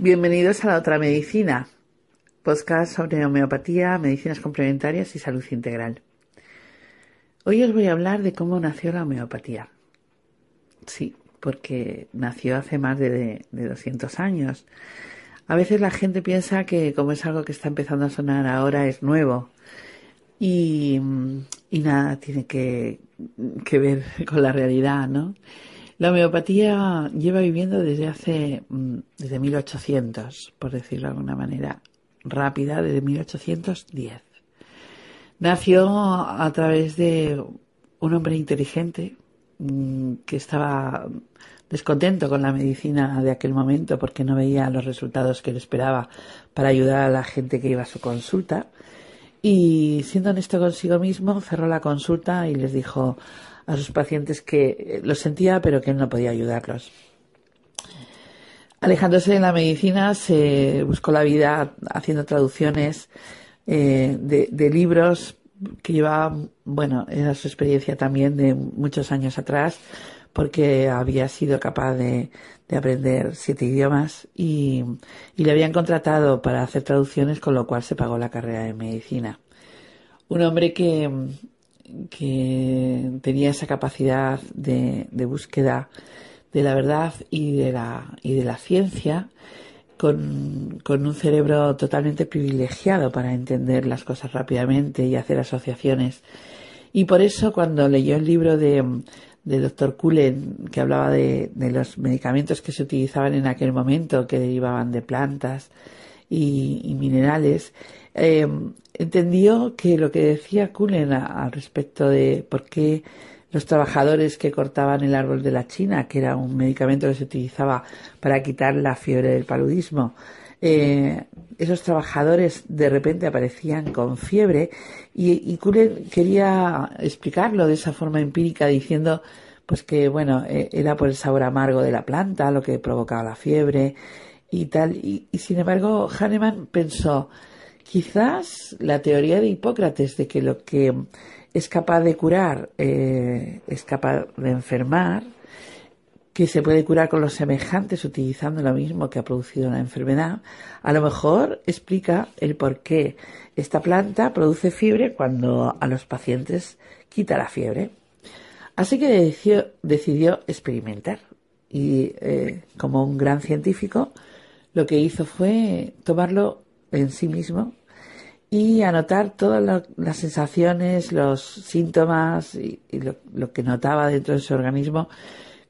Bienvenidos a la otra medicina, podcast sobre homeopatía, medicinas complementarias y salud integral. Hoy os voy a hablar de cómo nació la homeopatía. Sí, porque nació hace más de, de 200 años. A veces la gente piensa que como es algo que está empezando a sonar ahora es nuevo y, y nada tiene que, que ver con la realidad, ¿no? La homeopatía lleva viviendo desde hace, mm, desde 1800, por decirlo de alguna manera rápida, desde 1810. Nació a través de un hombre inteligente mm, que estaba descontento con la medicina de aquel momento porque no veía los resultados que él esperaba para ayudar a la gente que iba a su consulta. Y siendo honesto consigo mismo, cerró la consulta y les dijo, a sus pacientes que eh, lo sentía pero que él no podía ayudarlos. Alejándose de la medicina, se buscó la vida haciendo traducciones eh, de, libros que llevaba, bueno, era su experiencia también de muchos años atrás, porque había sido capaz de, aprender siete idiomas y, y, le habían contratado para hacer traducciones, con lo cual se pagó la carrera de medicina. Un hombre que que tenía esa capacidad de, búsqueda de la verdad y de la, y de la ciencia con, un cerebro totalmente privilegiado para entender las cosas rápidamente y hacer asociaciones. Y por eso cuando leyó el libro de, de Dr. Cullen, que hablaba de, los medicamentos que se utilizaban en aquel momento, que derivaban de plantas y minerales, eh, entendió que lo que decía Cullen al respecto de por qué los trabajadores que cortaban el árbol de la China, que era un medicamento que se utilizaba para quitar la fiebre del paludismo, eh, esos trabajadores de repente aparecían con fiebre y, y Cullen quería explicarlo de esa forma empírica diciendo pues que bueno eh, era por el sabor amargo de la planta lo que provocaba la fiebre y tal. Y, y sin embargo Hahnemann pensó Quizás la teoría de Hipócrates de que lo que es capaz de curar eh, es capaz de enfermar, que se puede curar con los semejantes utilizando lo mismo que ha producido la enfermedad, a lo mejor explica el por qué esta planta produce fiebre cuando a los pacientes quita la fiebre. Así que decidió, decidió experimentar y eh, como un gran científico lo que hizo fue tomarlo en sí mismo y anotar todas las sensaciones, los síntomas y, lo, que notaba dentro de su organismo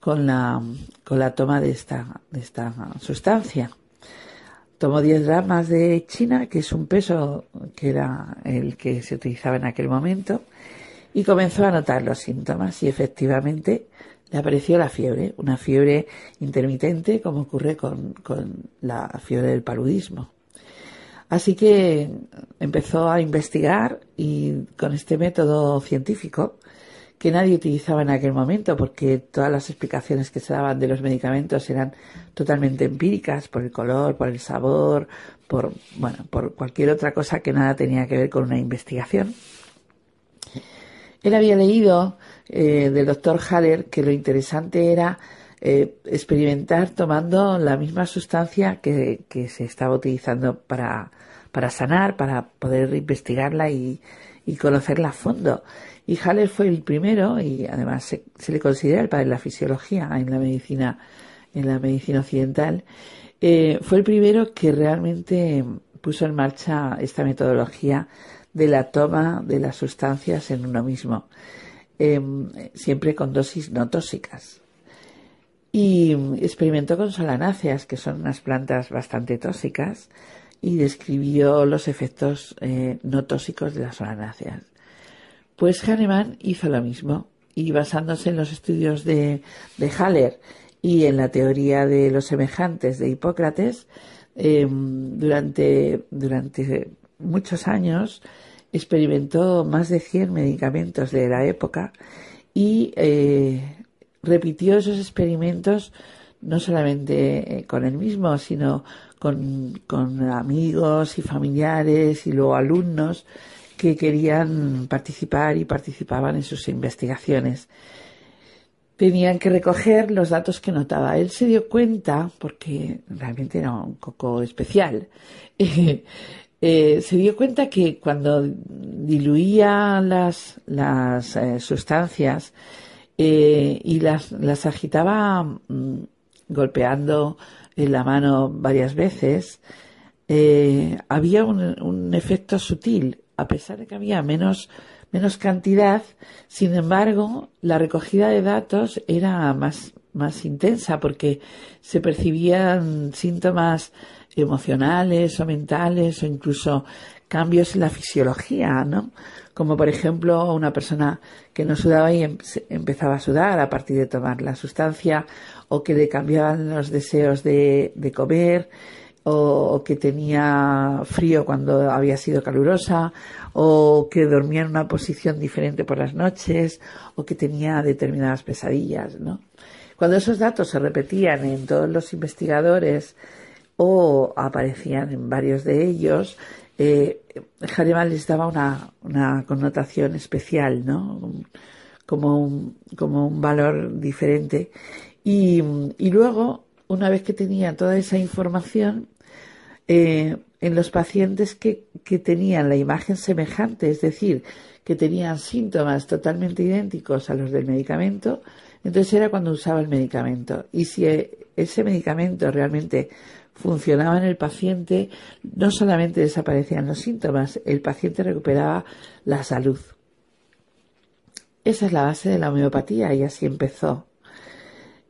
con la, con la toma de esta, de esta sustancia. Tomó 10 gramos de china, que es un peso que era el que se utilizaba en aquel momento, y comenzó a notar los síntomas y efectivamente le apareció la fiebre, una fiebre intermitente como ocurre con, con la fiebre del paludismo. Así que empezó a investigar y con este método científico que nadie utilizaba en aquel momento porque todas las explicaciones que se daban de los medicamentos eran totalmente empíricas por el color, por el sabor, por bueno, por cualquier otra cosa que nada tenía que ver con una investigación. Él había leído eh, del doctor Haller que lo interesante era eh, experimentar tomando la misma sustancia que, se estaba utilizando para, para sanar, para poder investigarla y, conocerla a fondo. Y Haller fue el primero, y además se, le considera el padre de la fisiología en la medicina, en la medicina occidental, eh, fue el primero que realmente puso en marcha esta metodología de la toma de las sustancias en uno mismo, em, siempre con dosis no tóxicas y experimentó con solanáceas, que son unas plantas bastante tóxicas, y describió los efectos eh, no tóxicos de las solanáceas. Pues Hahnemann hizo lo mismo y basándose en los estudios de, Haller y en la teoría de los semejantes de Hipócrates, em, durante, durante muchos años experimentó más de 100 medicamentos de la época y eh, repitió esos experimentos no solamente eh, con él mismo, sino con, amigos y familiares y luego alumnos que querían participar y participaban en sus investigaciones. tenían que recoger los datos que notaba. Él se dio cuenta, porque realmente era un coco especial, eh, se dio cuenta que cuando diluía las, las eh, sustancias eh, y las, las agitaba mm, golpeando en la mano varias veces, había un, un efecto sutil, a pesar de que había menos menos cantidad, sin embargo, la recogida de datos era más, más intensa porque se percibían síntomas emocionales o mentales o incluso cambios en la fisiología, ¿no? Como por ejemplo una persona que no sudaba y em-, empezaba a sudar a partir de tomar la sustancia o que le cambiaban los deseos de, de comer o, que tenía frío cuando había sido calurosa, o que dormía en una posición diferente por las noches, o que tenía determinadas pesadillas, ¿no? Cuando esos datos se repetían en todos los investigadores o aparecían en varios de ellos, eh, les daba una, una connotación especial, ¿no? Como un, como un valor diferente. Y, y luego, una vez que tenía toda esa información, eh, en los pacientes que, que tenían la imagen semejante, es decir, que tenían síntomas totalmente idénticos a los del medicamento, entonces era cuando usaba el medicamento. Y si ese medicamento realmente funcionaba en el paciente, no solamente desaparecían los síntomas, el paciente recuperaba la salud. Esa es la base de la homeopatía y así empezó.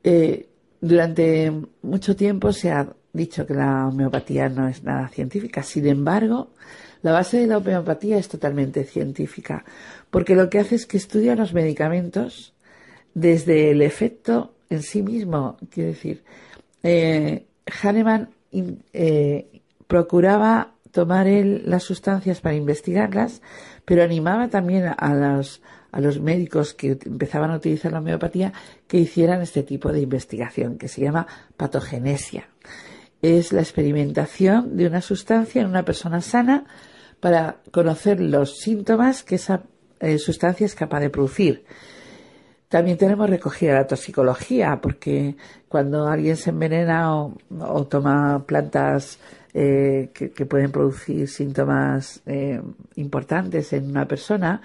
Eh, durante mucho tiempo se ha dicho que la homeopatía no es nada científica. Sin embargo, la base de la homeopatía es totalmente científica, porque lo que hace es que estudia los medicamentos desde el efecto en sí mismo. Quiero decir, eh, Hahnemann eh, procuraba tomar las sustancias para investigarlas, pero animaba también a los, a los médicos que empezaban a utilizar la homeopatía que hicieran este tipo de investigación, que se llama patogenesia es la experimentación de una sustancia en una persona sana para conocer los síntomas que esa eh, sustancia es capaz de producir. También tenemos recogida la toxicología, porque cuando alguien se envenena o, toma plantas eh, que, pueden producir síntomas eh, importantes en una persona,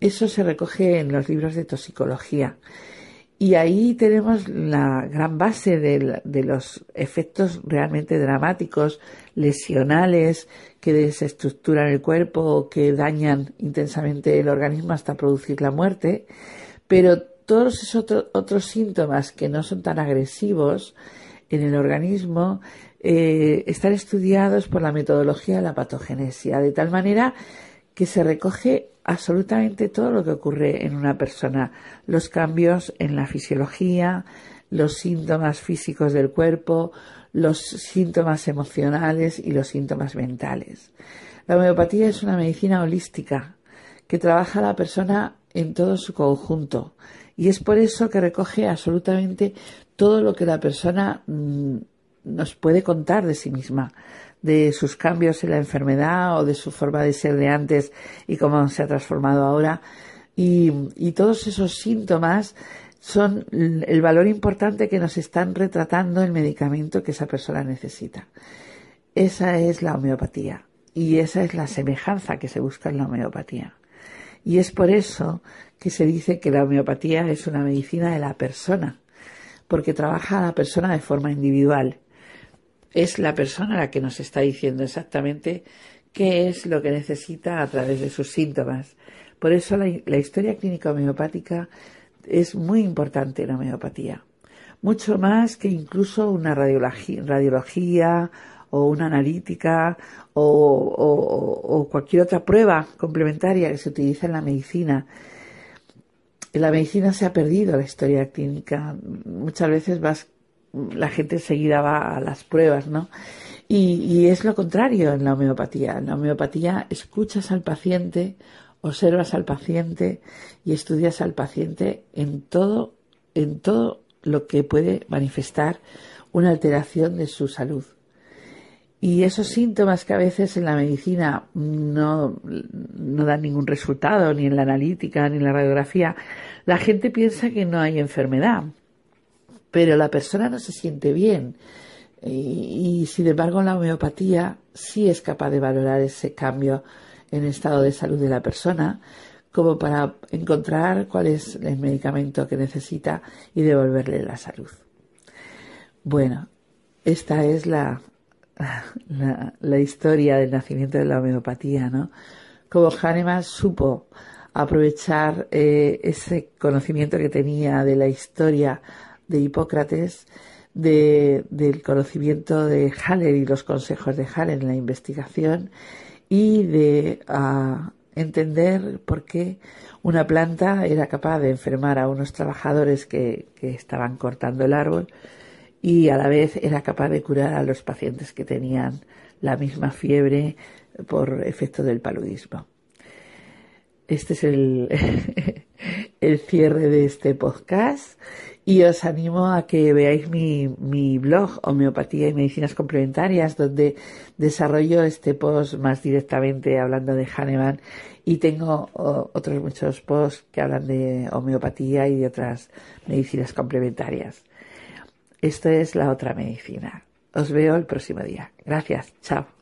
eso se recoge en los libros de toxicología. Y ahí tenemos la gran base de, los efectos realmente dramáticos, lesionales, que desestructuran el cuerpo, que dañan intensamente el organismo hasta producir la muerte. Pero todos esos otros síntomas que no son tan agresivos en el organismo eh, están estudiados por la metodología de la patogenesia, de tal manera que se recoge absolutamente todo lo que ocurre en una persona, los cambios en la fisiología, los síntomas físicos del cuerpo, los síntomas emocionales y los síntomas mentales. La homeopatía es una medicina holística que trabaja a la persona en todo su conjunto y es por eso que recoge absolutamente todo lo que la persona mm, nos puede contar de sí misma, de sus cambios en la enfermedad o de su forma de ser de antes y cómo se ha transformado ahora. Y, y todos esos síntomas son el valor importante que nos están retratando el medicamento que esa persona necesita. Esa es la homeopatía y esa es la semejanza que se busca en la homeopatía. Y es por eso que se dice que la homeopatía es una medicina de la persona, porque trabaja a la persona de forma individual es la persona la que nos está diciendo exactamente qué es lo que necesita a través de sus síntomas. Por eso la, historia clínica homeopática es muy importante en la homeopatía. Mucho más que incluso una radiología, o una analítica o, o, cualquier otra prueba complementaria que se utiliza en la medicina. La medicina se ha perdido la historia clínica. Muchas veces vas la gente enseguida va a las pruebas, ¿no? Y, es lo contrario en la homeopatía. En la homeopatía escuchas al paciente, observas al paciente y estudias al paciente en todo, en todo lo que puede manifestar una alteración de su salud. Y esos síntomas que a veces en la medicina no, no dan ningún resultado, ni en la analítica, ni en la radiografía, la gente piensa que no hay enfermedad. Pero la persona no se siente bien. Y, sin embargo, la homeopatía sí es capaz de valorar ese cambio en estado de salud de la persona como para encontrar cuál es el medicamento que necesita y devolverle la salud. Bueno, esta es la, la, historia del nacimiento de la homeopatía, ¿no? Como Hahnemann supo aprovechar eh, ese conocimiento que tenía de la historia de Hipócrates, de, del conocimiento de Haller y los consejos de Haller en la investigación y de ah, entender por qué una planta era capaz de enfermar a unos trabajadores que, que estaban cortando el árbol y a la vez era capaz de curar a los pacientes que tenían la misma fiebre por efecto del paludismo. Este es el, el cierre de este podcast y os animo a que veáis mi, mi blog Homeopatía y Medicinas Complementarias donde desarrollo este post más directamente hablando de Hahnemann y tengo otros muchos posts que hablan de homeopatía y de otras medicinas complementarias. Esto es la otra medicina. Os veo el próximo día. Gracias. Chao.